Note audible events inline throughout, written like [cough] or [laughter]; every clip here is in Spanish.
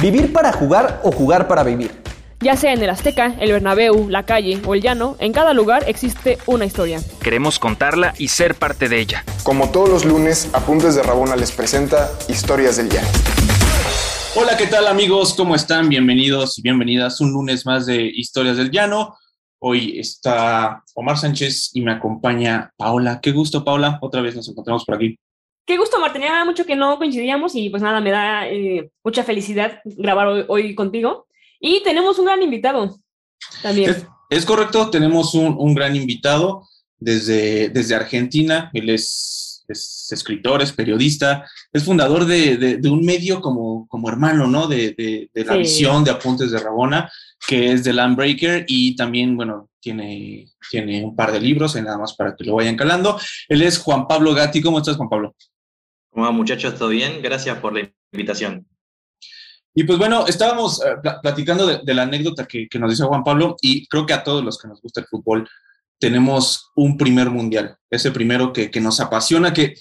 Vivir para jugar o jugar para vivir. Ya sea en el Azteca, el Bernabéu, la calle o el llano, en cada lugar existe una historia. Queremos contarla y ser parte de ella. Como todos los lunes, Apuntes de Rabona les presenta Historias del Llano. Hola, ¿qué tal amigos? ¿Cómo están? Bienvenidos y bienvenidas un lunes más de Historias del Llano. Hoy está Omar Sánchez y me acompaña Paola. Qué gusto, Paola. Otra vez nos encontramos por aquí. Qué gusto, Martín. Tenía mucho que no coincidíamos y pues nada, me da eh, mucha felicidad grabar hoy, hoy, contigo. Y tenemos un gran invitado también. Es, es correcto, tenemos un, un, gran invitado desde, desde Argentina. Él es, es escritor, es periodista, es fundador de, de, de un medio como, como hermano, ¿no? De, de la sí. visión de Apuntes de Rabona, que es The Landbreaker y también, bueno, tiene, tiene un par de libros, nada más para que lo vayan calando. Él es Juan Pablo Gatti. ¿Cómo estás, Juan Pablo? ¿Cómo va, muchachos? ¿Todo bien? Gracias por la invitación. Y pues bueno, estábamos pl platicando de, la anécdota que, nos dice Juan Pablo y creo que a todos los que nos gusta el fútbol tenemos un primer mundial, ese primero que, nos apasiona, que,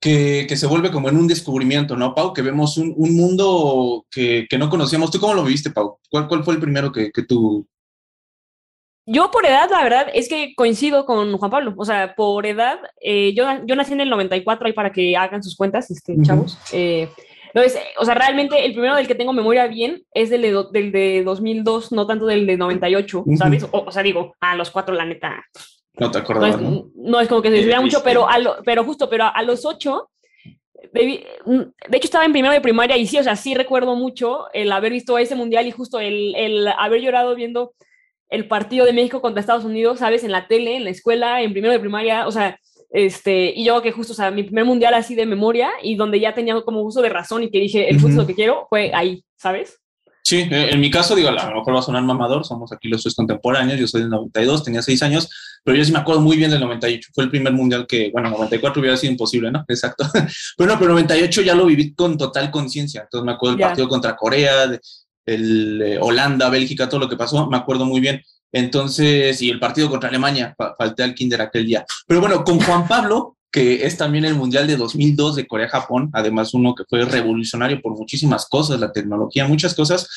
que, se vuelve como en un descubrimiento, ¿no, Pau? Que vemos un, un mundo que, no conocíamos. ¿Tú cómo lo viviste, Pau? ¿Cuál, cuál fue el primero que, tú yo por edad, la verdad, es que coincido con Juan Pablo. O sea, por edad, eh, yo, yo nací en el 94, ahí para que hagan sus cuentas, este, uh -huh. chavos. Eh, entonces, o sea, realmente el primero del que tengo memoria bien es del de, del de 2002, no tanto del de 98, uh -huh. ¿sabes? O, o, sea, digo, a los cuatro, la neta. No te acordabas, no, es, ¿no? no es como que se desvía mucho, pero, a lo, pero justo, pero a, a los ocho, de, de, hecho estaba en primero de primaria y sí, o sea, sí recuerdo mucho el haber visto ese mundial y justo el, el haber llorado viendo el partido de México contra Estados Unidos, ¿sabes? En la tele, en la escuela, en primero de primaria, o sea, este, y yo que justo, o sea, mi primer mundial así de memoria y donde ya tenía como uso de razón y que dije, el uh -huh. fútbol lo que quiero, fue ahí, ¿sabes? Sí, en mi caso, digo, a lo mejor va a sonar mamador, somos aquí los tres contemporáneos, yo soy del 92, tenía seis años, pero yo sí me acuerdo muy bien del 98, fue el primer mundial que, bueno, 94 hubiera sido imposible, ¿no? [laughs] Exacto. Pero no, pero 98 ya lo viví con total conciencia, entonces me acuerdo del yeah. partido contra Corea, de, el eh, Holanda, Bélgica, todo lo que pasó, me acuerdo muy bien. Entonces, y el partido contra Alemania, falté al kinder aquel día. Pero bueno, con Juan Pablo, que es también el Mundial de 2002 de Corea-Japón, además uno que fue revolucionario por muchísimas cosas, la tecnología, muchas cosas,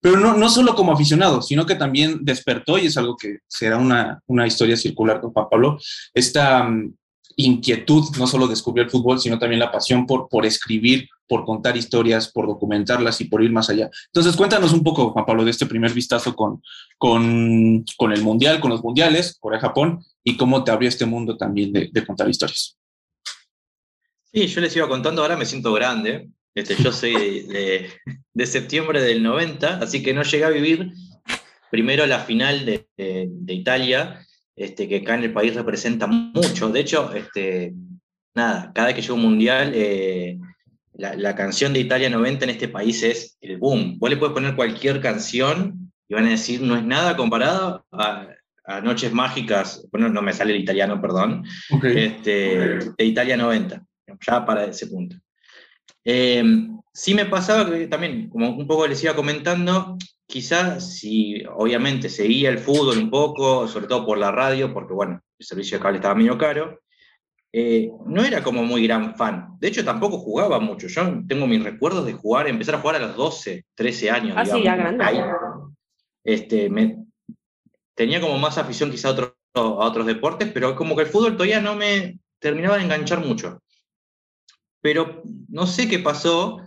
pero no, no solo como aficionado, sino que también despertó, y es algo que será una, una historia circular con Juan Pablo, esta um, inquietud, no solo descubrió el fútbol, sino también la pasión por, por escribir, por contar historias, por documentarlas y por ir más allá. Entonces, cuéntanos un poco, Juan Pablo, de este primer vistazo con, con, con el Mundial, con los Mundiales, Corea-Japón, y cómo te abrió este mundo también de, de, contar historias. Sí, yo les iba contando, ahora me siento grande. Este, yo soy de, de septiembre del 90, así que no llegué a vivir primero la final de, de Italia, este, que acá en el país representa mucho. De hecho, este, nada, cada vez que llega un mundial, eh, la, la, canción de Italia 90 en este país es el boom. Vos le puedes poner cualquier canción y van a decir, no es nada comparado a, a Noches Mágicas, bueno, no me sale el italiano, perdón, okay. este, de Italia 90, ya para ese punto. Eh, sí me pasaba que también, como un poco les iba comentando, quizás si obviamente seguía el fútbol un poco, sobre todo por la radio, porque bueno, el servicio de cable estaba medio caro, eh, no era como muy gran fan. De hecho, tampoco jugaba mucho. Yo tengo mis recuerdos de jugar, empezar a jugar a los 12, 13 años. Ah, digamos, sí, ya grande. Ahí, este, me, tenía como más afición quizá a, otro, a otros deportes, pero como que el fútbol todavía no me terminaba de enganchar mucho. Pero no sé qué pasó,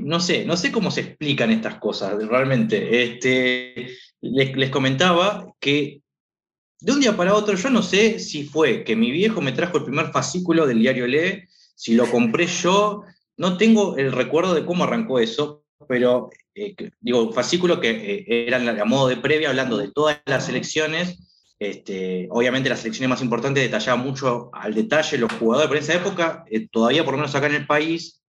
no sé, no sé cómo se explican estas cosas realmente. Este, les, les, comentaba que de un día para otro, yo no sé si fue que mi viejo me trajo el primer fascículo del diario Le, si lo compré yo, no tengo el recuerdo de cómo arrancó eso, pero eh, digo, fascículo que eh, eran a modo de previa, hablando de todas las elecciones. Este, obviamente las elecciones más importantes detallaban mucho al detalle los jugadores, pero en esa época, eh, todavía por lo menos acá en el país,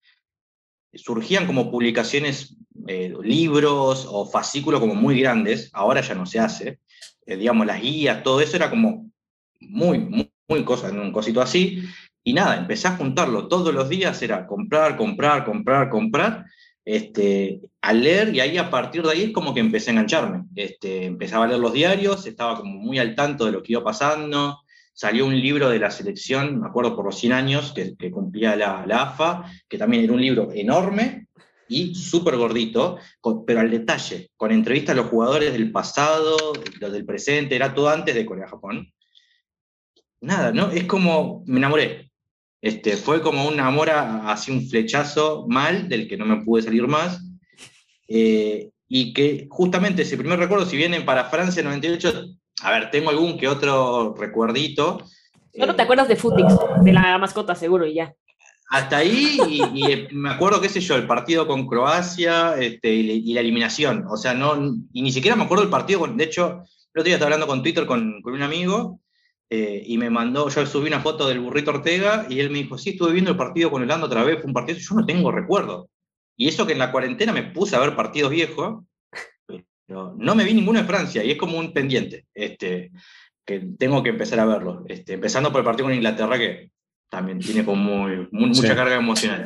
surgían como publicaciones, eh, libros o fascículos como muy grandes, ahora ya no se hace, eh, digamos, las guías, todo eso era como muy, muy, cosa, un cosito así, y nada, empecé a juntarlo todos los días, era comprar, comprar, comprar, comprar, este, a leer, y ahí a partir de ahí es como que empecé a engancharme, este, empezaba a leer los diarios, estaba como muy al tanto de lo que iba pasando, salió un libro de la selección, me acuerdo por los 100 años, que, que cumplía la, la, AFA, que también era un libro enorme, y súper gordito, pero al detalle, con entrevistas a los jugadores del pasado, los del presente, era todo antes de Corea-Japón. Nada, ¿no? Es como, me enamoré. Este, fue como un amor así un flechazo mal del que no me pude salir más. Eh, y que justamente ese primer recuerdo, si vienen para Francia 98, a ver, tengo algún que otro recuerdito. Solo te eh, acuerdas de Futix, de la mascota, seguro, y ya. Hasta ahí, y, eh, me acuerdo, qué sé yo, el partido con Croacia este, y, la eliminación. O sea, no, y ni siquiera me acuerdo del partido. De hecho, el otro día estaba hablando con Twitter con, con un amigo eh, y me mandó, yo subí una foto del burrito Ortega y él me dijo, sí, estuve viendo el partido con el Ando otra vez, fue un partido, yo no tengo recuerdo. Y eso que en la cuarentena me puse a ver partidos viejos, pero no me vi ninguno de Francia y es como un pendiente, este, que tengo que empezar a verlo. Este, empezando por el partido con Inglaterra, que también tiene como mucha carga emocional.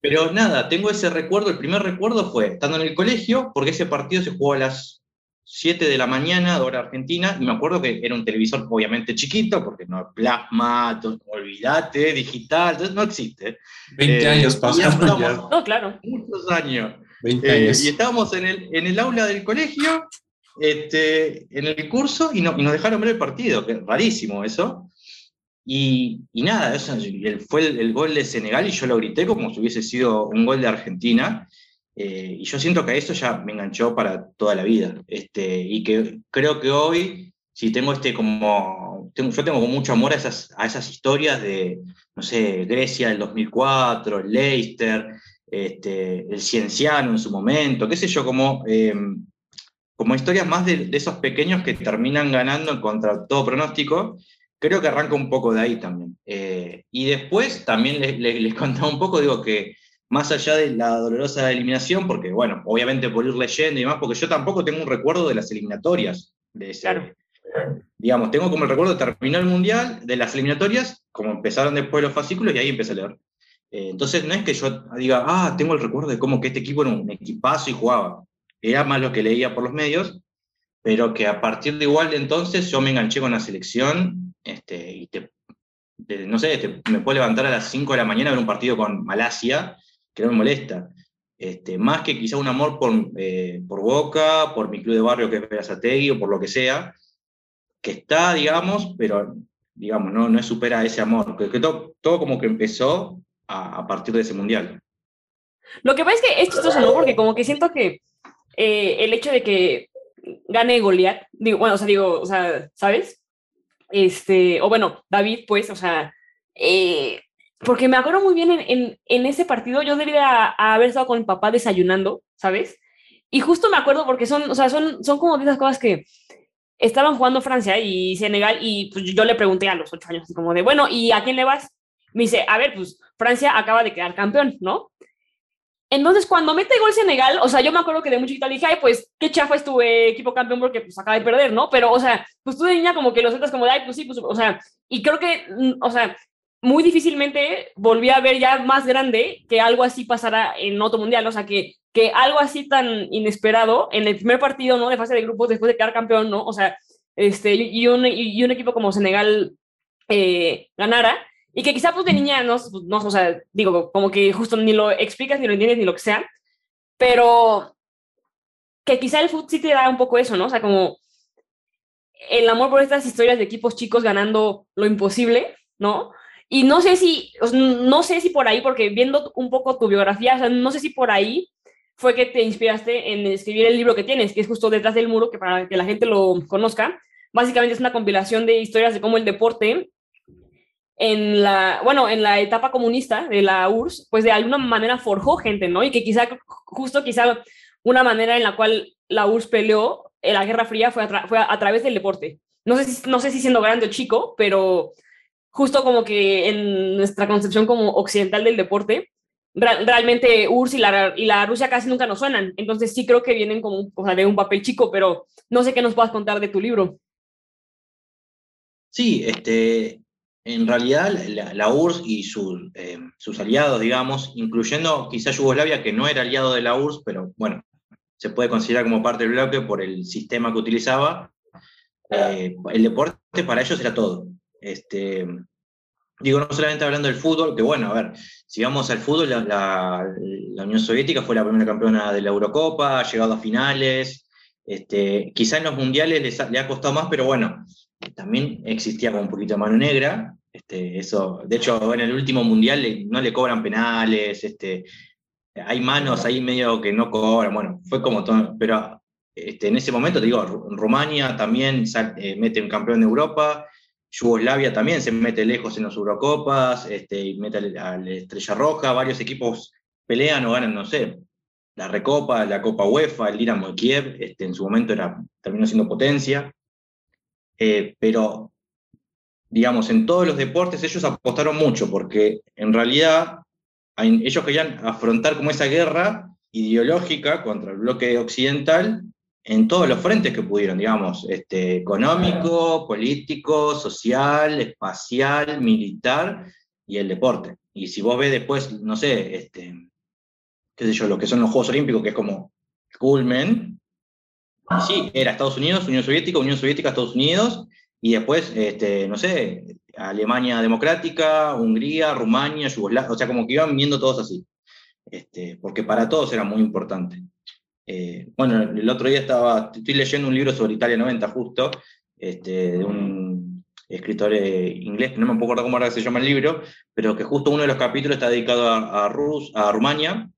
Pero nada, tengo ese recuerdo, el primer recuerdo fue estando en el colegio, porque ese partido se jugó a las 7 de la mañana, de hora argentina, y me acuerdo que era un televisor obviamente chiquito, porque no plasma, olvídate, digital, no existe. 20 eh, años pasaron ya. No, claro. Muchos años. 20 eh, y estábamos en el, en el aula del colegio, este, en el curso, y, no, y nos dejaron ver el partido, que es rarísimo eso. Y, y nada, eso fue el, el, gol de Senegal y yo lo grité como si hubiese sido un gol de Argentina. Eh, y yo siento que eso ya me enganchó para toda la vida. Este, y que creo que hoy, si tengo este como, tengo, yo tengo mucho amor a esas, a esas historias de, no sé, Grecia del 2004, el Leicester, este, el Cienciano en su momento, qué sé yo, como, em, como historias más de, de, esos pequeños que terminan ganando contra todo pronóstico. Creo que arranca un poco de ahí también. Eh, y después también les, les, [laughs] les contaba un poco, digo que más allá de la dolorosa eliminación, porque, bueno, obviamente por ir leyendo y demás, porque yo tampoco tengo un recuerdo de las eliminatorias. De ese, Digamos, tengo como el recuerdo terminó el Mundial, de las eliminatorias, como empezaron después los fascículos, y ahí empecé a leer. Eh, entonces, no es que yo diga, ah, tengo el recuerdo de cómo que este equipo era un equipazo y jugaba. Era más lo que leía por los medios, pero que a partir de igual de entonces yo me enganché con la selección, este, y te, no sé, me puedo levantar a las 5 de la mañana a ver un partido con Malasia, que no me molesta. Este, más que quizá un amor por, eh, por Boca, por mi club de barrio que es Verazategui o por lo que sea, que está, digamos, pero digamos, no, no supera ese amor, que, todo, todo, como que empezó a, partir de ese mundial. Lo que pasa es que es ¿no? Porque como que siento que eh, el hecho de que gane Goliat, digo, bueno, o sea, digo, o sea, ¿sabes? Este, o bueno, David, pues, o sea, eh, porque me acuerdo muy bien en, en, ese partido, yo debía haber estado con mi papá desayunando, ¿sabes? Y justo me acuerdo porque son, o sea, son, son como de esas cosas que estaban jugando Francia y Senegal y pues yo le pregunté a los ocho años, como de, bueno, ¿y a quién le vas? Me dice, a ver, pues Francia acaba de quedar campeón, ¿no? Entonces, cuando mete gol Senegal, o sea, yo me acuerdo que de muy chiquita dije, ay, pues, qué chafa es tu equipo campeón porque pues acaba de perder, ¿no? Pero, o sea, pues tú de niña como que lo sientas como de, ay, pues sí, pues, o sea, y creo que, mm, o sea, muy difícilmente volví a ver ya más grande que algo así pasara en otro mundial, o sea, que, que algo así tan inesperado en el primer partido, ¿no? De fase de grupos después de quedar campeón, ¿no? O sea, este, y un, y un equipo como Senegal eh, ganara, y que quizá pues de niña no, pues, no, o sea, digo, como que justo ni lo explicas, ni lo entiendes, ni lo que sea, pero que quizá el fútbol sí te da un poco eso, ¿no? O sea, como el amor por estas historias de equipos chicos ganando lo imposible, ¿no? Y no sé si, no sé si por ahí, porque viendo un poco tu biografía, o sea, no sé si por ahí fue que te inspiraste en escribir el libro que tienes, que es justo detrás del muro, que para que la gente lo conozca, básicamente es una compilación de historias de cómo el deporte en la, bueno, en la etapa comunista de la URSS, pues de alguna manera forjó gente, ¿no? Y que quizá, justo quizá una manera en la cual la URSS peleó en la Guerra Fría fue a, fue a, través del deporte. No sé, si, no sé si siendo grande o chico, pero justo como que en nuestra concepción como occidental del deporte, realmente URSS y la, y la Rusia casi nunca nos suenan. Entonces sí creo que vienen como o sea, de un papel chico, pero no sé qué nos puedas contar de tu libro. Sí, este, en realidad la, la URSS y sus, eh, sus aliados, digamos, incluyendo quizá Yugoslavia, que no era aliado de la URSS, pero bueno, se puede considerar como parte del bloque por el sistema que utilizaba, eh, el deporte para ellos era todo. Este, digo, no solamente hablando del fútbol, que bueno, a ver, si vamos al fútbol, la, la, Unión Soviética fue la primera campeona de la Eurocopa, ha llegado a finales. Este, quizá en los mundiales le ha costado más, pero bueno, también existía como un poquito de mano negra. Este, eso, de hecho, en el último mundial no le cobran penales, este, hay manos ahí medio que no cobran, bueno, fue como todo, pero este, en ese momento, te digo, Rumania también eh, mete un campeón de Europa, Yugoslavia también se mete lejos en las Eurocopas, este, y mete a la Estrella Roja, varios equipos pelean o ganan, no sé, la Recopa, la Copa UEFA, el Dinamo de Kiev, este, en su momento era, terminó siendo potencia, eh, pero digamos, en todos los deportes ellos apostaron mucho, porque en realidad ellos querían afrontar como esa guerra ideológica contra el bloque occidental en todos los frentes que pudieron, digamos, este, económico, político, social, espacial, militar y el deporte. Y si vos ves después, no sé, este, qué sé yo, lo que son los Juegos Olímpicos, que es como culmen, sí, era Estados Unidos, Unión Soviética, Unión Soviética, Estados Unidos, y después, este, no sé, Alemania Democrática, Hungría, Rumania, Yugoslavia, o sea, como que iban viendo todos así, este, porque para todos era muy importante. Eh, bueno, el otro día estaba, estoy leyendo un libro sobre Italia 90 justo, este, de un escritor eh, inglés, no me acordar cómo ahora se llama el libro, pero que justo uno de los capítulos está dedicado a, Rus, a Rumania,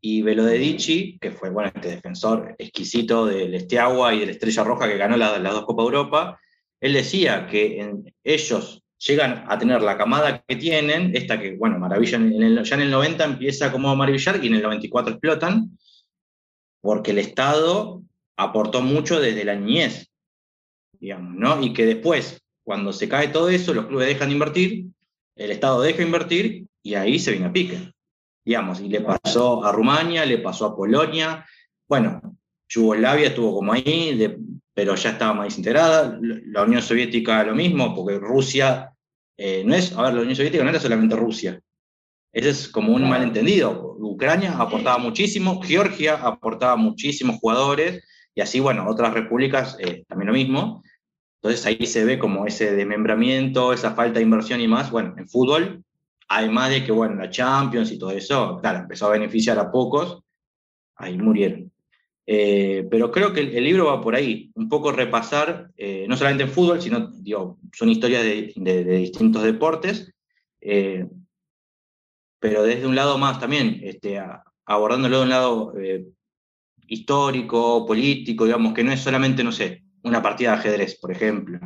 y Velodedici, que fue bueno, este defensor exquisito del Estiagua y de la Estrella Roja que ganó las dos Copas de Europa, él decía que ellos llegan a tener la camada que tienen, esta que, bueno, maravilla, ya en el 90 empieza como a maravillar y en el 94 explotan, porque el Estado aportó mucho desde la niñez, digamos, ¿no? Y que después, cuando se cae todo eso, los clubes dejan de invertir, el Estado deja de invertir y ahí se viene a pique, digamos, y le pasó a Rumania, le pasó a Polonia, bueno, Yugoslavia estuvo como ahí, pero ya estaba más integrada, la Unión Soviética lo mismo, porque Rusia eh, no es, a ver, la Unión Soviética no era solamente Rusia, ese es como un malentendido. Ucrania aportaba muchísimo, Georgia aportaba muchísimos jugadores, y así, bueno, otras repúblicas eh, también lo mismo. Entonces ahí se ve como ese desmembramiento, esa falta de inversión y más. Bueno, en fútbol, además de que, bueno, la Champions y todo eso, claro, empezó a beneficiar a pocos, ahí murieron. Eh, pero creo que el, libro va por ahí, un poco repasar, eh, no solamente en fútbol, sino, digo, son historias de, distintos deportes, pero desde un lado más también, este, abordándolo de un lado eh, histórico, político, digamos, que no es solamente, no sé, una partida de ajedrez, por ejemplo,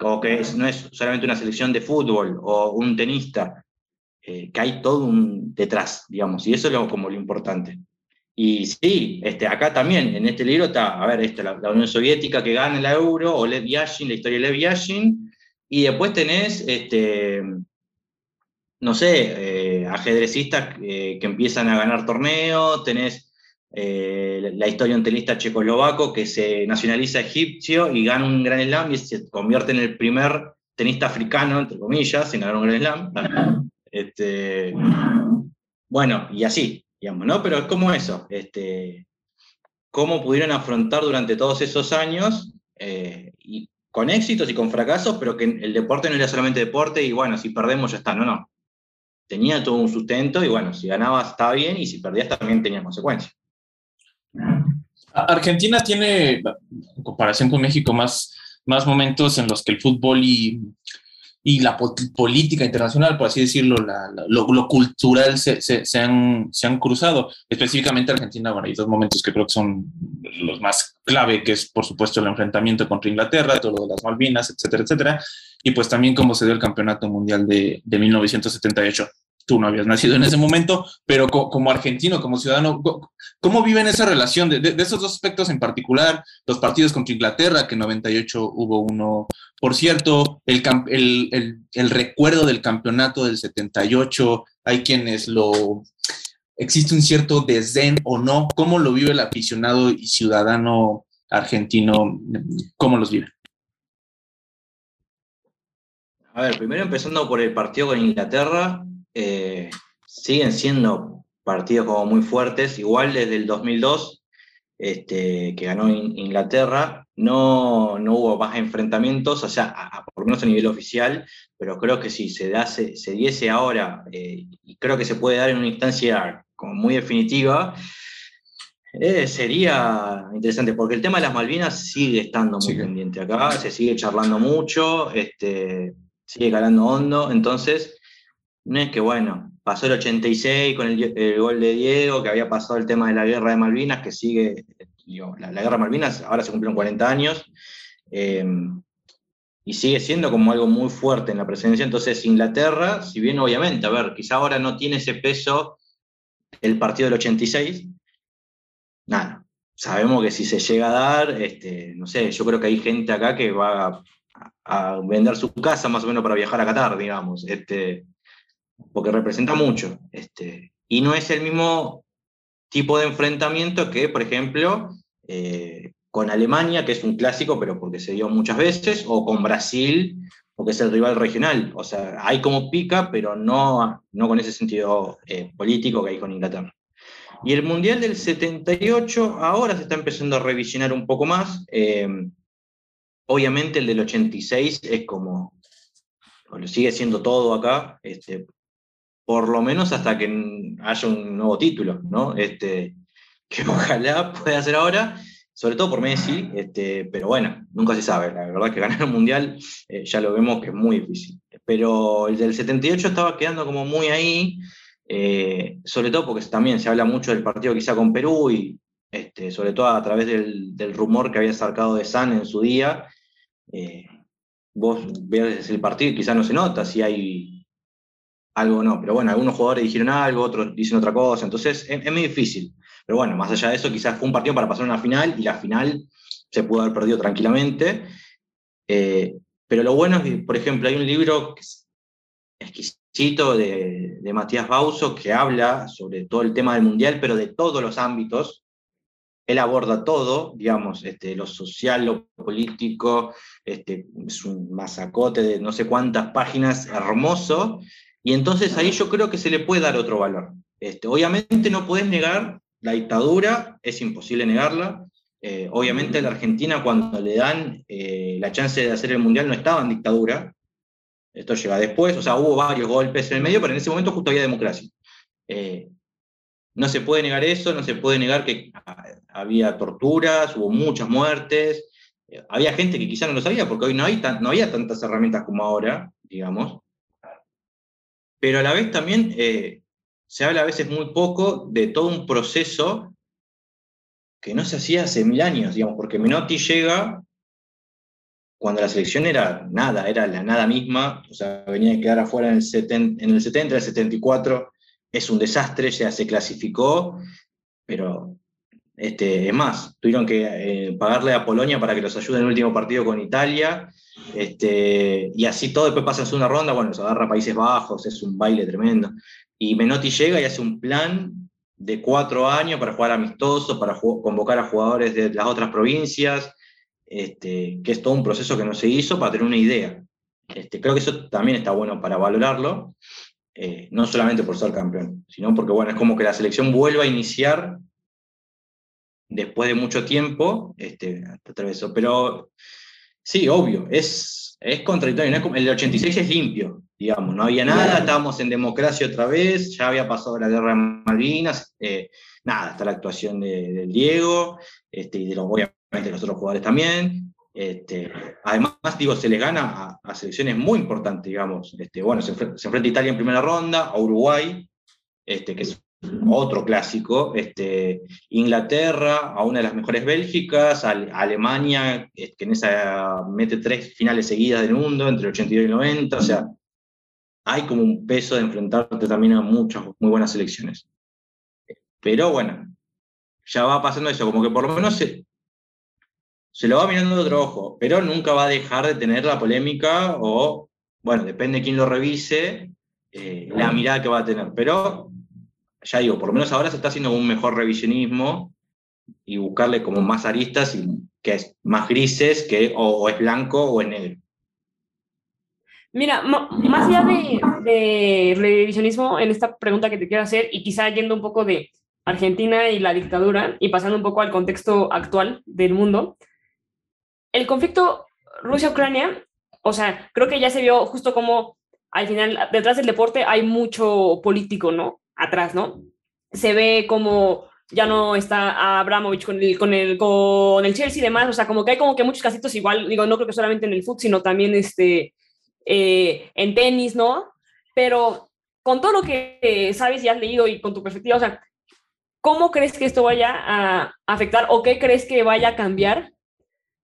o que no es solamente una selección de fútbol o un tenista, eh, que hay todo un detrás, digamos, y eso es lo, como lo importante. Y sí, este, acá también, en este libro está, a ver, este, la, Unión Soviética que gana el euro, o Lev Yashin, la historia de Lev Yashin, y después tenés este, no sé, eh, ajedrecistas eh, que empiezan a ganar torneos, tenés eh, la historia de un tenista checoslovaco que se nacionaliza egipcio y gana un gran slam y se convierte en el primer tenista africano, entre comillas, en ganar un gran slam. Este, bueno, y así, digamos, ¿no? Pero es como eso, este, cómo pudieron afrontar durante todos esos años, y con éxitos y con fracasos, pero que el deporte no era solamente deporte y bueno, si perdemos ya está, no, no tenía todo un sustento y bueno, si ganabas estaba bien y si perdías también tenía consecuencias. Argentina tiene, en comparación con México, más, más momentos en los que el fútbol y, y la política internacional, por así decirlo, lo, cultural se, se, han, se, han, cruzado. Específicamente Argentina, bueno, hay dos momentos que creo que son los más clave, que es por supuesto el enfrentamiento contra Inglaterra, todo lo de las Malvinas, etcétera, etcétera, y pues también cómo se dio el Campeonato Mundial de, de 1978 tú no habías nacido en ese momento, pero como argentino, como ciudadano, ¿cómo viven esa relación de, esos dos aspectos en particular? Los partidos contra Inglaterra, que en 98 hubo uno, por cierto, el, el, recuerdo del campeonato del 78, hay quienes lo... Existe un cierto desdén o no. ¿Cómo lo vive el aficionado y ciudadano argentino? ¿Cómo los vive? A ver, primero empezando por el partido con Inglaterra, eh, siguen siendo partidos como muy fuertes. Igual desde el 2002, este, que ganó Inglaterra, no, no hubo más enfrentamientos, o sea, por lo menos a nivel oficial, pero creo que si se, da, se, diese ahora, eh, y creo que se puede dar en una instancia como muy definitiva, eh, sería interesante, porque el tema de las Malvinas sigue estando muy pendiente acá, se sigue charlando mucho, este, sigue calando hondo, entonces no es que, bueno, pasó el 86 con el, gol de Diego, que había pasado el tema de la guerra de Malvinas, que sigue, la, guerra de Malvinas, ahora se cumplieron 40 años, eh, y sigue siendo como algo muy fuerte en la presencia. Entonces, Inglaterra, si bien obviamente, a ver, quizá ahora no tiene ese peso el partido del 86, nada, sabemos que si se llega a dar, este, no sé, yo creo que hay gente acá que va a, a vender su casa más o menos para viajar a Qatar, digamos. Este, porque representa mucho. Este, y no es el mismo tipo de enfrentamiento que, por ejemplo, eh, con Alemania, que es un clásico, pero porque se dio muchas veces, o con Brasil, porque es el rival regional. O sea, hay como pica, pero no, no con ese sentido eh, político que hay con Inglaterra. Y el Mundial del 78 ahora se está empezando a revisionar un poco más. Eh, obviamente el del 86 es como, bueno, sigue siendo todo acá, este, por lo menos hasta que haya un nuevo título, ¿no? Este, que [laughs] ojalá pueda ser ahora, sobre todo por Messi, este, pero bueno, nunca se sabe. La verdad que ganar un mundial eh, ya lo vemos que es muy difícil. Pero el del 78 estaba quedando como muy ahí, eh, sobre todo porque también se habla mucho del partido quizá con Perú y este, sobre todo a través del, rumor que había sacado de San en su día. Eh, vos ves el partido y quizá no se nota si hay algo no. Pero bueno, algunos jugadores dijeron algo, otros dicen otra cosa, entonces es, muy difícil. Pero bueno, más allá de eso, quizás fue un partido para pasar una final y la final se pudo haber perdido tranquilamente. Eh, pero lo bueno es que, por ejemplo, hay un libro exquisito de, de Matías Bauso que habla sobre todo el tema del mundial, pero de todos los ámbitos. Él aborda todo, digamos, este, lo social, lo político, este, es un masacote de no sé cuántas páginas, hermoso, y entonces ahí yo creo que se le puede dar otro valor. Este, obviamente no puedes negar la dictadura, es imposible negarla. Eh, obviamente la Argentina cuando le dan eh, la chance de hacer el Mundial no estaba en dictadura. Esto llega después, o sea, hubo varios golpes en el medio, pero en ese momento justo había democracia. Eh, no se puede negar eso, no se puede negar que había torturas, hubo muchas muertes, había gente que quizá no lo sabía, porque hoy no, hay no había tantas herramientas como ahora, digamos pero a la vez también eh, se habla a veces muy poco de todo un proceso que no se hacía hace mil años, digamos, porque Menotti llega cuando la selección era nada, era la nada misma, o sea, venía a quedar afuera en el, 70, en el 70, el 74, es un desastre, ya se clasificó, pero este, es más, tuvieron que eh, pagarle a Polonia para que los ayude en el último partido con Italia, este, y así todo, después pasa en ronda, bueno, se agarra Países Bajos, es un baile tremendo. Y Menotti llega y hace un plan de cuatro años para jugar amistoso, para convocar a jugadores de las otras provincias, este, que es todo un proceso que no se hizo para tener una idea. Este, creo que eso también está bueno para valorarlo, eh, no solamente por ser campeón, sino porque bueno, es como que la selección vuelva a iniciar después de mucho tiempo, este, Pero Sí, obvio, es, es contradictorio. el 86 es limpio, digamos, no había nada, estábamos en democracia otra vez, ya había pasado la guerra de Malvinas, eh, nada, está la actuación de, Diego, este, y de los, obviamente los otros jugadores también. Este, además, digo, se les gana a, selecciones muy importantes, digamos. Este, bueno, se, se, enfrenta a Italia en primera ronda, a Uruguay, este, que es otro clásico, este, Inglaterra, a una de las mejores Bélgicas, Alemania, que en esa mete tres finales seguidas del mundo, entre 82 y 90, o sea, hay como un peso de enfrentarte también a muchas muy buenas selecciones. Pero bueno, ya va pasando eso, como que por lo menos se, se lo va mirando de otro ojo, pero nunca va a dejar de tener la polémica o, bueno, depende de quién lo revise, eh, la mirada que va a tener. Pero ya digo, por lo menos ahora se está haciendo un mejor revisionismo y buscarle como más aristas y que es más grises que o, es blanco o es negro. Mira, más allá de, revisionismo en esta pregunta que te quiero hacer y quizá yendo un poco de, Argentina y la dictadura, y pasando un poco al contexto actual del mundo, el conflicto Rusia-Ucrania, o sea, creo que ya se vio justo como al final, detrás del deporte hay mucho político, ¿no? Atrás, ¿no? Se ve como ya no está Abramovich con el, con el, con el Chelsea y demás, o sea, como que hay como que muchos casitos igual, digo, no creo que solamente en el fútbol, sino también este, eh, en tenis, ¿no? Pero con todo lo que sabes y has leído y con tu perspectiva, o sea, ¿cómo crees que esto vaya a afectar o qué crees que vaya a cambiar,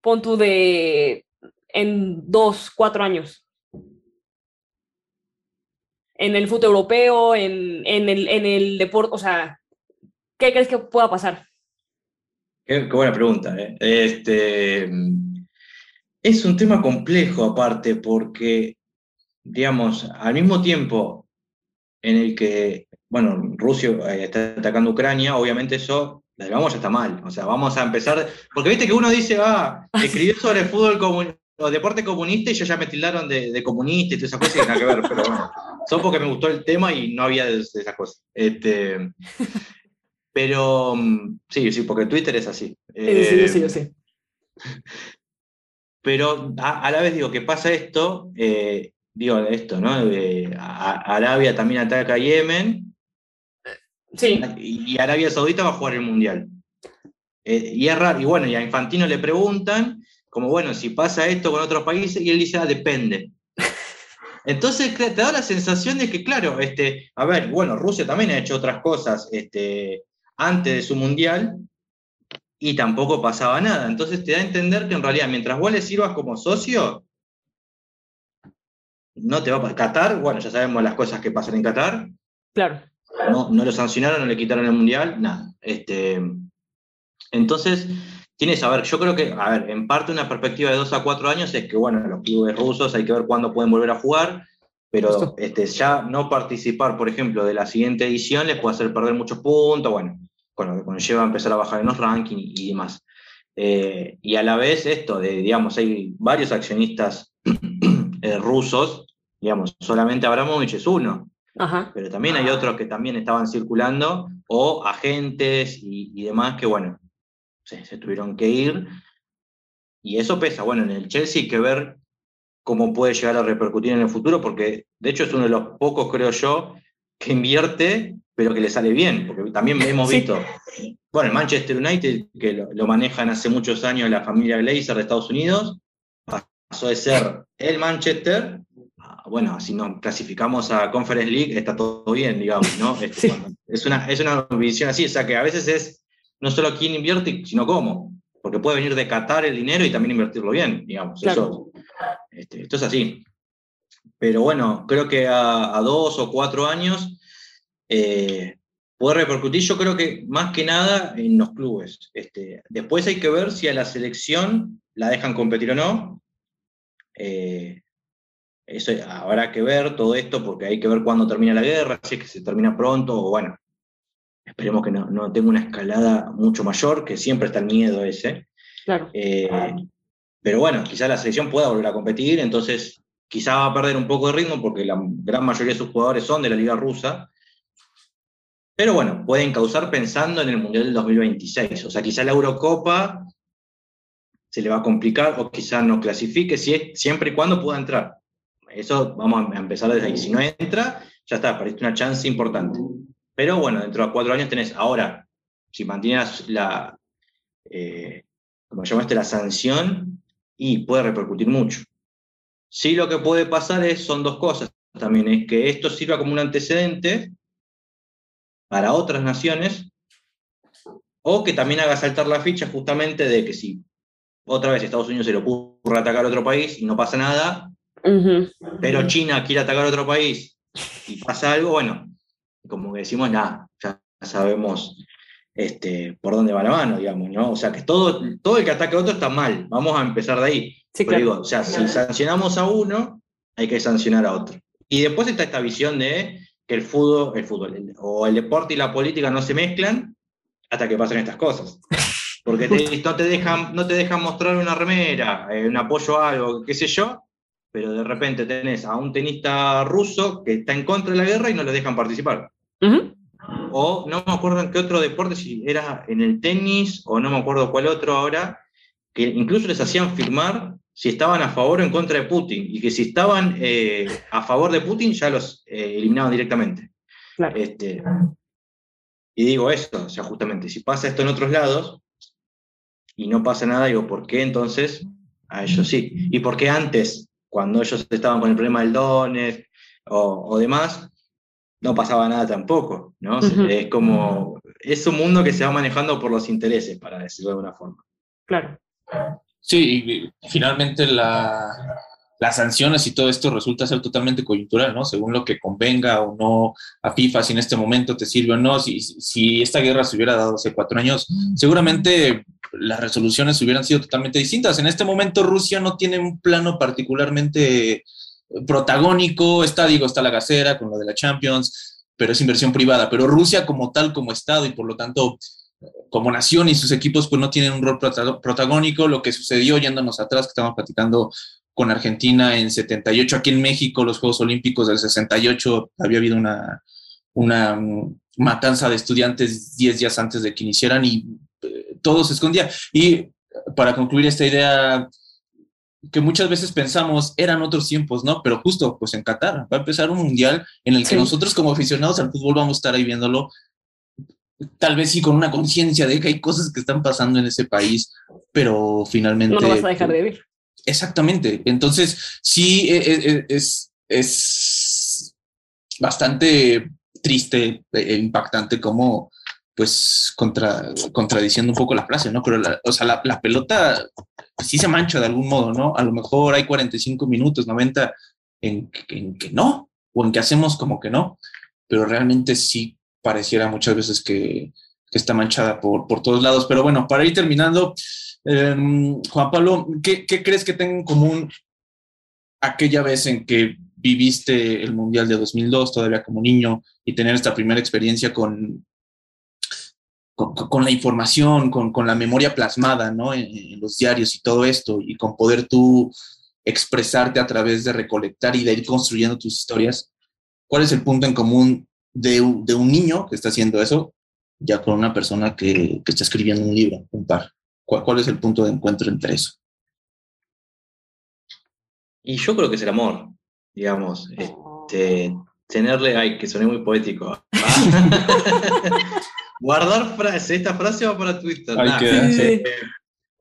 pon tú de en dos, cuatro años? En el fútbol europeo, en, en, el, en el deporte, o sea, ¿qué crees que pueda pasar? Qué, buena pregunta. ¿eh? Este, es un tema complejo aparte porque, digamos, al mismo tiempo en el que, bueno, Rusia eh, está atacando Ucrania, obviamente eso, la vamos ya está mal. O sea, vamos a empezar, porque viste que uno dice, ah, [laughs] escribió sobre fútbol como o deporte comunista y yo ya me tildaron de, comunista y todas esas cosas y nada que ver, pero bueno, son porque me gustó el tema y no había de, esas cosas. Este, pero mm, sí, sí, porque Twitter es así. sí, sí, sí, Pero a, la vez digo que pasa esto, eh, digo esto, ¿no? Arabia también ataca a Yemen. Sí. Y, Arabia Saudita va a jugar el Mundial. Eh, y es raro, y bueno, y a Infantino le preguntan, como bueno, si pasa esto con otros países, y él dice, ah, depende. [laughs] Entonces te da la sensación de que, claro, este, a ver, bueno, Rusia también ha hecho otras cosas este, antes de su mundial y tampoco pasaba nada. Entonces te da a entender que en realidad, mientras vos le sirvas como socio, no te va a Qatar, bueno, ya sabemos las cosas que pasan en Qatar. Claro. No, no lo sancionaron, no le quitaron el mundial, nada. Este, entonces, Tienes, a ver, yo creo que, a ver, en parte una perspectiva de dos a cuatro años es que, bueno, los clubes rusos hay que ver cuándo pueden volver a jugar, pero este, ya no participar, por ejemplo, de la siguiente edición les puede hacer perder muchos puntos, bueno, con lo que conlleva empezar a bajar en los rankings y, demás. Eh, y a la vez esto, de, digamos, hay varios accionistas [clears throat] eh, rusos, digamos, solamente Abramovich es uno, pero también hay otros que también estaban circulando, o agentes y, y demás que, bueno, se, tuvieron que ir. Y eso pesa. Bueno, en el Chelsea hay que ver cómo puede llegar a repercutir en el futuro, porque de hecho es uno de los pocos, creo yo, que invierte, pero que le sale bien, porque también [laughs] hemos visto, bueno, el Manchester United, que lo, manejan hace muchos años la familia Glazer de Estados Unidos, pasó de ser el Manchester, bueno, si nos clasificamos a Conference League, está todo bien, digamos, ¿no? [laughs] Este, es, una, es una visión así, o sea que a veces es no solo quién invierte, sino cómo. Porque puede venir de Qatar el dinero y también invertirlo bien, digamos. Eso, este, esto es así. Pero bueno, creo que a, dos o cuatro años eh, puede repercutir, yo creo que más que nada en los clubes. Este, después hay que ver si a la selección la dejan competir o no. Eh, eso habrá que ver todo esto porque hay que ver cuándo termina la guerra, si es que se termina pronto o bueno, Esperemos que no, tenga una escalada mucho mayor, que siempre está el miedo ese. Claro. Eh, pero bueno, quizá la selección pueda volver a competir, entonces quizá va a perder un poco de ritmo porque la gran mayoría de sus jugadores son de la liga rusa. Pero bueno, pueden causar pensando en el Mundial del 2026. O sea, quizá la Eurocopa se le va a complicar o quizá no clasifique, si siempre y cuando pueda entrar. Eso vamos a empezar desde ahí. Si no entra, ya está, parece una chance importante. Pero bueno, dentro de cuatro años tenés ahora, si mantienes la, eh, como llamaste, la sanción, y puede repercutir mucho. Sí, lo que puede pasar es, son dos cosas también, es que esto sirva como un antecedente para otras naciones, o que también haga saltar la ficha justamente de que si otra vez Estados Unidos se le ocurre atacar a otro país y no pasa nada, pero China quiere atacar a otro país y pasa algo, bueno, como que decimos, nada, ya sabemos este, por dónde va la mano, digamos, ¿no? O sea, que todo, todo el que ataque a otro está mal, vamos a empezar de ahí. digo, o sea, si sancionamos a uno, hay que sancionar a otro. Y después está esta visión de que el fútbol, el fútbol o el deporte y la política no se mezclan hasta que pasen estas cosas. Porque no, te dejan, no te dejan mostrar una remera, eh, un apoyo a algo, qué sé yo, pero de repente tenés a un tenista ruso que está en contra de la guerra y no le dejan participar. O no me acuerdo en qué otro deporte, si era en el tenis o no me acuerdo cuál otro ahora, que incluso les hacían firmar si estaban a favor o en contra de Putin, y que si estaban eh, a favor de Putin ya los eh, eliminaban directamente. Este, y digo eso, o sea, justamente, si pasa esto en otros lados y no pasa nada, digo, ¿por qué entonces a ellos sí? ¿Y por qué antes, cuando ellos estaban con el problema del Donetsk o, demás, no pasaba nada tampoco? ¿no? Es como, es un mundo que se va manejando por los intereses, para decirlo de alguna forma. Claro. Sí, y finalmente la, las sanciones y todo esto resulta ser totalmente coyuntural, ¿no? Según lo que convenga o no a FIFA, si en este momento te sirve o no, si, si esta guerra se hubiera dado hace cuatro años, seguramente las resoluciones hubieran sido totalmente distintas. En este momento Rusia no tiene un plano particularmente protagónico, está, digo, está la gasera con lo de la Champions, pero es inversión privada, pero Rusia como tal, como Estado y por lo tanto como nación y sus equipos pues no tienen un rol protagónico, lo que sucedió yéndonos atrás, que estamos platicando con Argentina en 78. Aquí en México, los Juegos Olímpicos del 68, había habido una, una mm, matanza de estudiantes 10 días antes de que iniciaran y eh, todo se escondía. Y para concluir esta idea que muchas veces pensamos eran otros tiempos, ¿no? Pero justo, pues en Qatar va a empezar un mundial en el que nosotros como aficionados al fútbol vamos a estar ahí viéndolo, tal vez sí con una conciencia de que hay cosas que están pasando en ese país, pero finalmente... No lo vas a dejar de vivir. Exactamente. Entonces, sí e, e, e, es, es bastante triste e impactante como, pues, contra, contradiciendo un poco la frase, ¿no? Pero, la, o sea, la, pelota sí se mancha de algún modo, ¿no? A lo mejor hay 45 minutos, 90 en, que no, o en que hacemos como que no, pero realmente sí pareciera muchas veces que, está manchada por, por todos lados. Pero bueno, para ir terminando, Em, Juan Pablo, ¿qué, crees que tenga en común aquella vez en que viviste el Mundial de 2002 todavía como niño y tener esta primera experiencia con, con, la información, con, la memoria plasmada ¿no? En, los diarios y todo esto, y con poder tú expresarte a través de recolectar y de ir construyendo tus historias? ¿Cuál es el punto en común de, un niño que está haciendo eso ya con una persona que, que está escribiendo un libro, un par? ¿Cuál, es el punto de encuentro entre eso? Y yo creo que es el amor, digamos. Este, tenerle, ay, que suene muy poético. [laughs] Guardar frase, esta frase va para Twitter.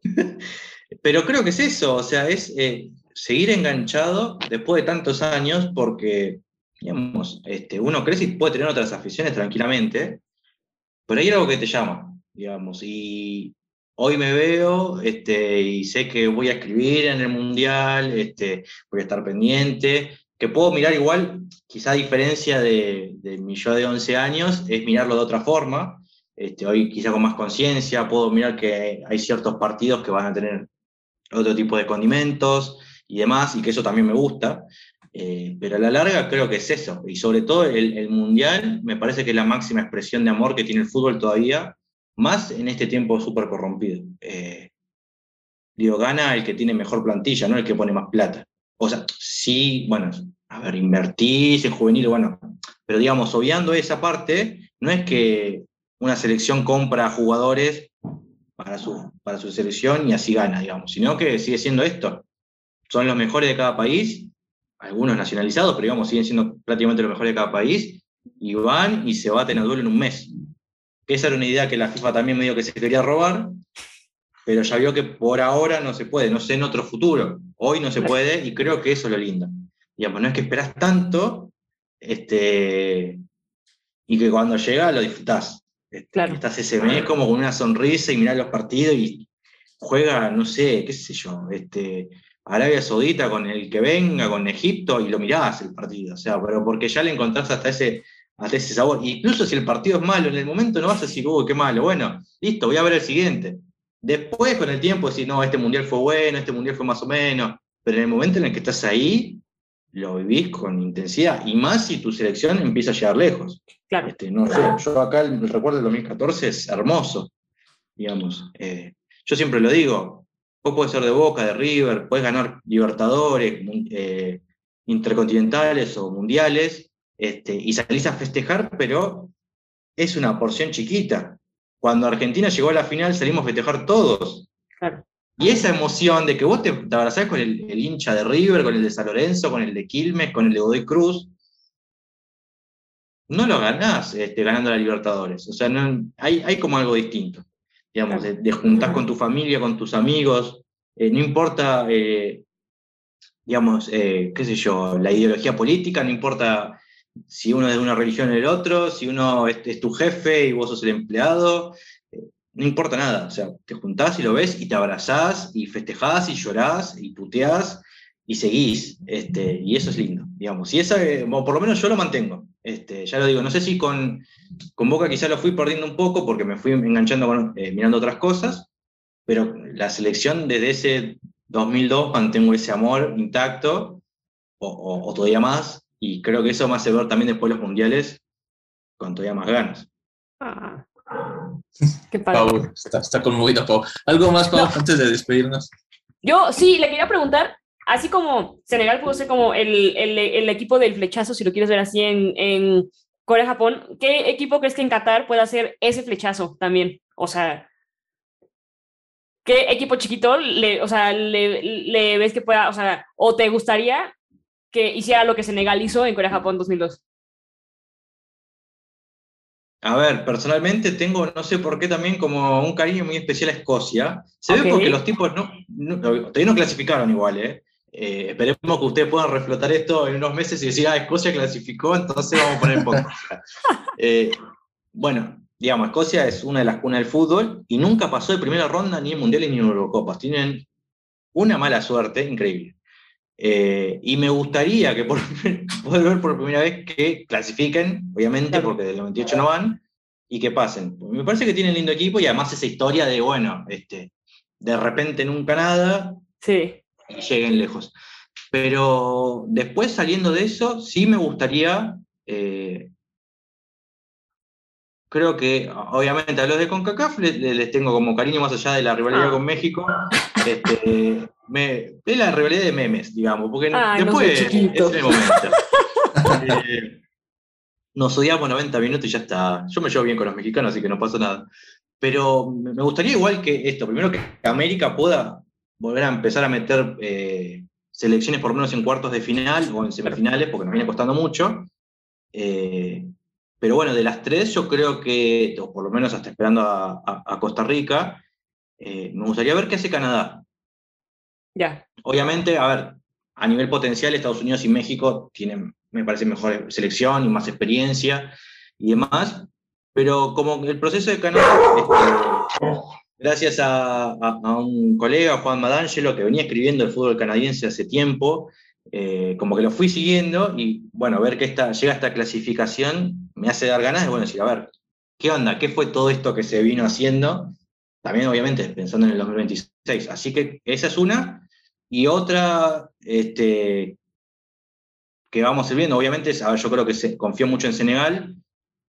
[laughs] pero creo que es eso, o sea, es eh, seguir enganchado después de tantos años, porque, digamos, este, uno crece y puede tener otras aficiones tranquilamente, pero hay algo que te llama, digamos, y, hoy me veo este, y sé que voy a escribir en el mundial, este, voy a estar pendiente, que puedo mirar igual, quizá a diferencia de, mi yo de 11 años, es mirarlo de otra forma. Este, hoy quizá con más conciencia puedo mirar que hay ciertos partidos que van a tener otro tipo de condimentos y demás, y que eso también me gusta. Eh, pero a la larga creo que es eso, y sobre todo el, el mundial me parece que es la máxima expresión de amor que tiene el fútbol todavía, más en este tiempo súper corrompido. Eh, digo, gana el que tiene mejor plantilla, no el que pone más plata. O sea, sí, bueno, a ver, invertís en juvenil, bueno, pero digamos, obviando esa parte, no es que una selección compra jugadores para su, para su selección y así gana, digamos, sino que sigue siendo esto. Son los mejores de cada país, algunos nacionalizados, pero digamos, siguen siendo prácticamente los mejores de cada país, y van y se baten a duelo en un mes esa era una idea que la FIFA también medio que se quería robar, pero ya vio que por ahora no se puede, no sé en otro futuro. Hoy no se puede y creo que eso es lo lindo. Digamos, no es que esperas tanto este, y que cuando llega lo disfrutás. Este, estás ese mes como con una sonrisa y mirás los partidos y juega, no sé, qué sé yo, este, Arabia Saudita con el que venga, con Egipto, y lo mirás el partido. O sea, pero porque ya le encontrás hasta ese hasta ese sabor. Incluso si el partido es malo, en el momento no vas a decir, uy, qué malo. Bueno, listo, voy a ver el siguiente. Después, con el tiempo, decís, no, este mundial fue bueno, este mundial fue más o menos. Pero en el momento en el que estás ahí, lo vivís con intensidad. Y más si tu selección empieza a llegar lejos. Claro. Este, no yo acá el recuerdo del 2014 es hermoso, digamos. Eh, yo siempre lo digo, vos podés ser de Boca, de River, puedes ganar Libertadores, eh, intercontinentales o mundiales, este, y salís a festejar, pero es una porción chiquita. Cuando Argentina llegó a la final salimos a festejar todos. Claro. Y esa emoción de que vos te, te abrazás con el, el hincha de River, con el de San Lorenzo, con el de Quilmes, con el de Godoy Cruz, no lo ganás este, ganando la Libertadores. O sea, no, hay, hay como algo distinto. Digamos, de, de juntar con tu familia, con tus amigos. eh, no importa, eh, digamos, eh, qué sé yo, la ideología política, no importa si uno es de una religión o el otro, si uno es, tu jefe y vos sos el empleado. eh, no importa nada. O sea, te juntás y lo ves y te abrazás y festejás y llorás y puteás y seguís. Este, y eso es lindo, digamos. Y esa, eh, por lo menos yo lo mantengo. Este, ya lo digo, no sé si con, con Boca quizá lo fui perdiendo un poco porque me fui enganchando eh, mirando otras cosas, pero la selección desde ese 2002 mantengo ese amor intacto, o, o- o todavía más, y creo que eso me hace ver también después los mundiales con todavía más ganas. Ah. Qué padre. Pau, está, está conmovida, Pau. ¿Algo más, Pau, No. antes de despedirnos? Yo sí, le quería preguntar, así como Senegal pudo ser como el, el- el equipo del flechazo, si lo quieres ver así en, en Corea-Japón, ¿qué equipo crees que en Qatar pueda hacer ese flechazo también? O sea, ¿qué equipo chiquito le, o sea, le, le ves que pueda, o sea, o te gustaría que hiciera lo que Senegal hizo en Corea-Japón 2002? A ver, personalmente tengo, no sé por qué también, como un cariño muy especial a Escocia. Se ve porque los tipos no, no- todavía no clasificaron igual, ¿eh? Eh, esperemos que ustedes puedan reflotar esto en unos meses y decir, ah, Escocia clasificó, entonces vamos a poner poco. [laughs] Eh, bueno, digamos, Escocia es una de las cunas del fútbol y nunca pasó de primera ronda ni en mundiales ni en Eurocopas. Tienen una mala suerte increíble. Eh, y me gustaría que por, [laughs] poder ver por primera vez que clasifiquen, obviamente, porque del 98 no van, y que pasen. Me parece que tienen lindo equipo y además esa historia de, bueno, este, de repente nunca nada Sí, y lleguen lejos. Pero después saliendo de eso, sí me gustaría, eh, creo que obviamente a los de CONCACAF les, les tengo como cariño más allá de la rivalidad Ah. con México. Este, me, es la rivalidad de memes, digamos, porque Ay, después es el momento. [laughs] Eh, nos odiamos 90 minutos y ya está. Yo me llevo bien con los mexicanos, así que no pasa nada. Pero me me gustaría igual que esto, primero que América pueda volver a empezar a meter eh, selecciones por lo menos en cuartos de final o en semifinales, porque nos viene costando mucho. Eh, pero bueno, de las tres yo creo que, o por lo menos hasta esperando a, a- a Costa Rica, eh, me gustaría ver qué hace Canadá. Ya. Obviamente, a ver, a nivel potencial, Estados Unidos y México tienen, me parece, mejor selección y más experiencia y demás, pero como el proceso de Canadá, este, gracias a, a- a un colega, Juan Madangelo, que venía escribiendo el fútbol canadiense hace tiempo, eh, como que lo fui siguiendo y bueno, ver que esta, llega esta clasificación me hace dar ganas de bueno, decir, a ver, ¿qué onda? ¿Qué fue todo esto que se vino haciendo? También, obviamente, pensando en el 2026. Así que esa es una. Y otra, este, que vamos a ir viendo, obviamente, es, a ver, yo creo que se, confío mucho en Senegal,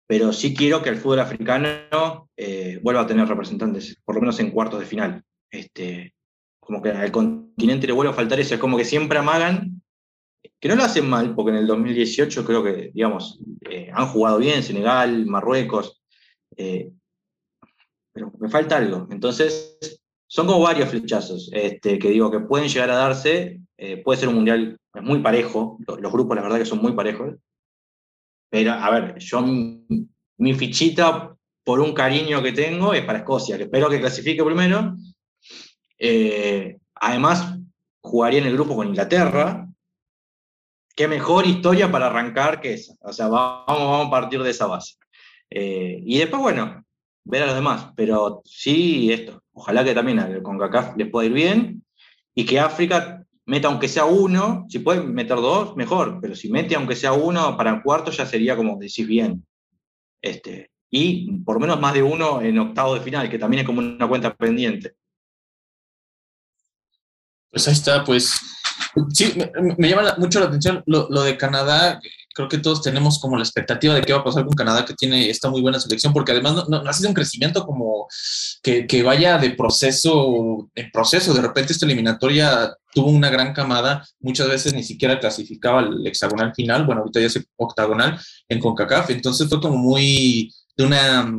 pero sí quiero que el fútbol africano eh, vuelva a tener representantes, por lo menos en cuartos de final. Este, como que al continente le vuelve a faltar eso, es como que siempre amagan, que no lo hacen mal, porque en el 2018 creo que, digamos, eh, han jugado bien, Senegal, Marruecos, eh, pero me falta algo. Entonces, son como varios flechazos este, que digo que pueden llegar a darse. eh, puede ser un mundial muy parejo. Los, grupos, la verdad, que son muy parejos. Pero, a ver, yo, mi, mi fichita, por un cariño que tengo, es para Escocia, que espero que clasifique primero. Eh, además, jugaría en el grupo con Inglaterra. Qué mejor historia para arrancar que esa. O sea, vamos, vamos a partir de esa base. Eh, y después, bueno, ver a los demás. Pero sí, esto. Ojalá que también al CONCACAF les pueda ir bien y que África meta aunque sea uno, si puede meter dos, mejor, pero si mete aunque sea uno para el cuarto ya sería como decís bien. Este, y por menos más de uno en octavo de final, que también es como una cuenta pendiente. Pues ahí está, pues sí, me, llama la- mucho la atención lo de Canadá. Creo que todos tenemos como la expectativa de qué va a pasar con Canadá, que tiene esta muy buena selección, porque además no, no- no ha sido un crecimiento como que, que vaya de proceso en proceso. De repente esta eliminatoria tuvo una gran camada, muchas veces ni siquiera clasificaba el hexagonal final, bueno, ahorita ya es octagonal en CONCACAF, entonces fue como muy de una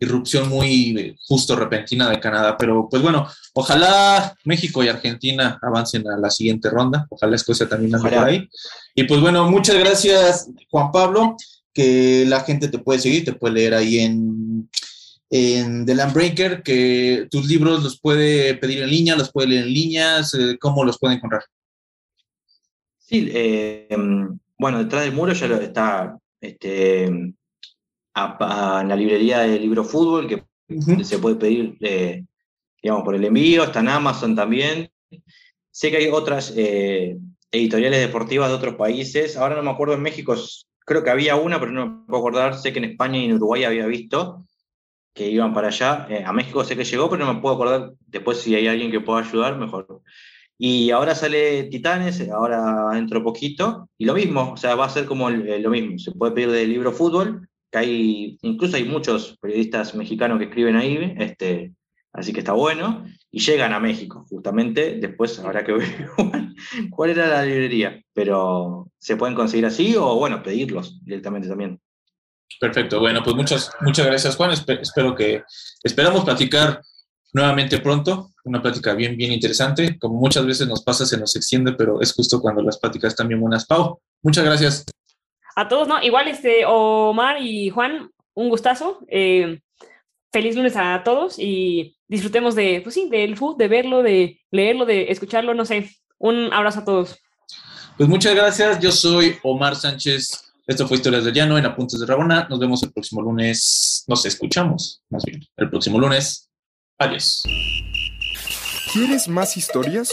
irrupción muy justo repentina de Canadá. Pero pues bueno, ojalá México y Argentina avancen a la siguiente ronda. Ojalá Escocia también ande por ahí. Y pues bueno, muchas gracias, Juan Pablo, que la gente te puede seguir, te puede leer ahí en, en The Landbreaker, que tus libros los puede pedir en línea, los puede leer en línea, ¿cómo los puede encontrar? Sí, eh, bueno, detrás del muro ya lo está este, en la librería de Libro Fútbol, que se puede pedir, eh, digamos, por el envío, está en Amazon también. Sé que hay otras eh, editoriales deportivas de otros países, ahora no me acuerdo en México, creo que había una, pero no me puedo acordar, sé que en España y en Uruguay había visto que iban para allá, eh, a México sé que llegó, pero no me puedo acordar después si hay alguien que pueda ayudar, mejor. Y ahora sale Titanes, ahora dentro poquito, y lo mismo, o sea, va a ser como lo mismo. Se puede pedir del libro fútbol, que hay, incluso hay muchos periodistas mexicanos que escriben ahí, este, así que está bueno, y llegan a México, justamente, después habrá que ver [laughs] cuál era la librería, pero se pueden conseguir así o, bueno, pedirlos directamente también. Perfecto, bueno, pues muchas, muchas gracias Juan, espero que, esperamos platicar nuevamente pronto, una plática bien, bien interesante. Como muchas veces nos pasa, se nos extiende, pero es justo cuando las pláticas están bien buenas. Pau, muchas gracias. A todos, ¿no? Igual, este, Omar y Juan, un gustazo. Eh, feliz lunes a todos y disfrutemos de, pues sí, del food, de verlo, de leerlo, de escucharlo, no sé. Un abrazo a todos. Pues muchas gracias. Yo soy Omar Sánchez. Esto fue Historias de Llano en Apuntes de Rabona. Nos vemos el próximo lunes. Nos escuchamos, más bien, el próximo lunes. Adiós. ¿Quieres más historias?